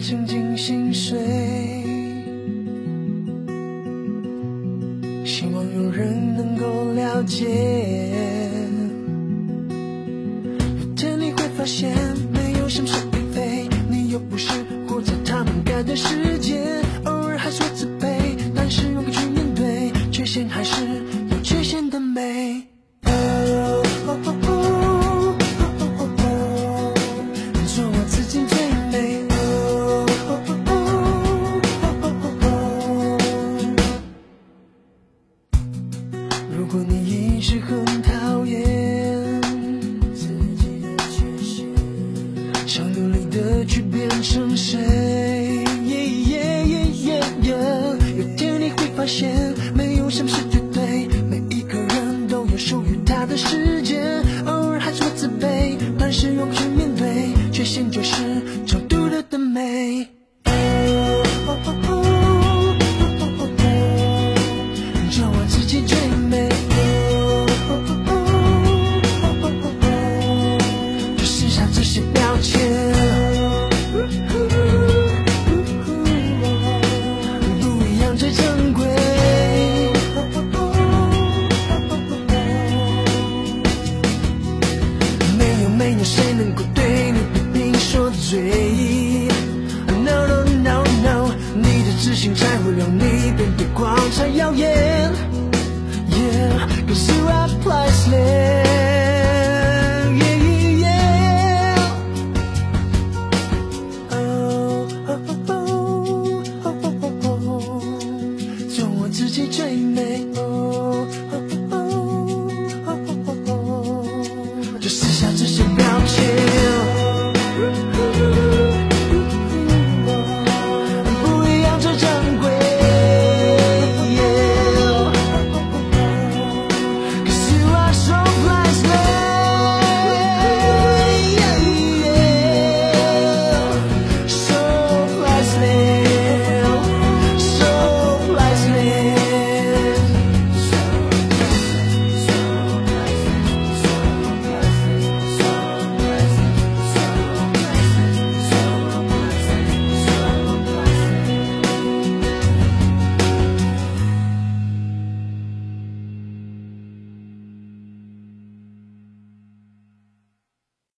曾经心碎。希望有人能够了解。有天你会发现，没有什么是非，你又不是活在他们该的世去变成谁耶耶耶耶？有天你会发现，没有什么是绝对，每一个人都有属于他的时间。谁能够对你不停说嘴 no no no no 你的自信才会让你变得光彩耀眼。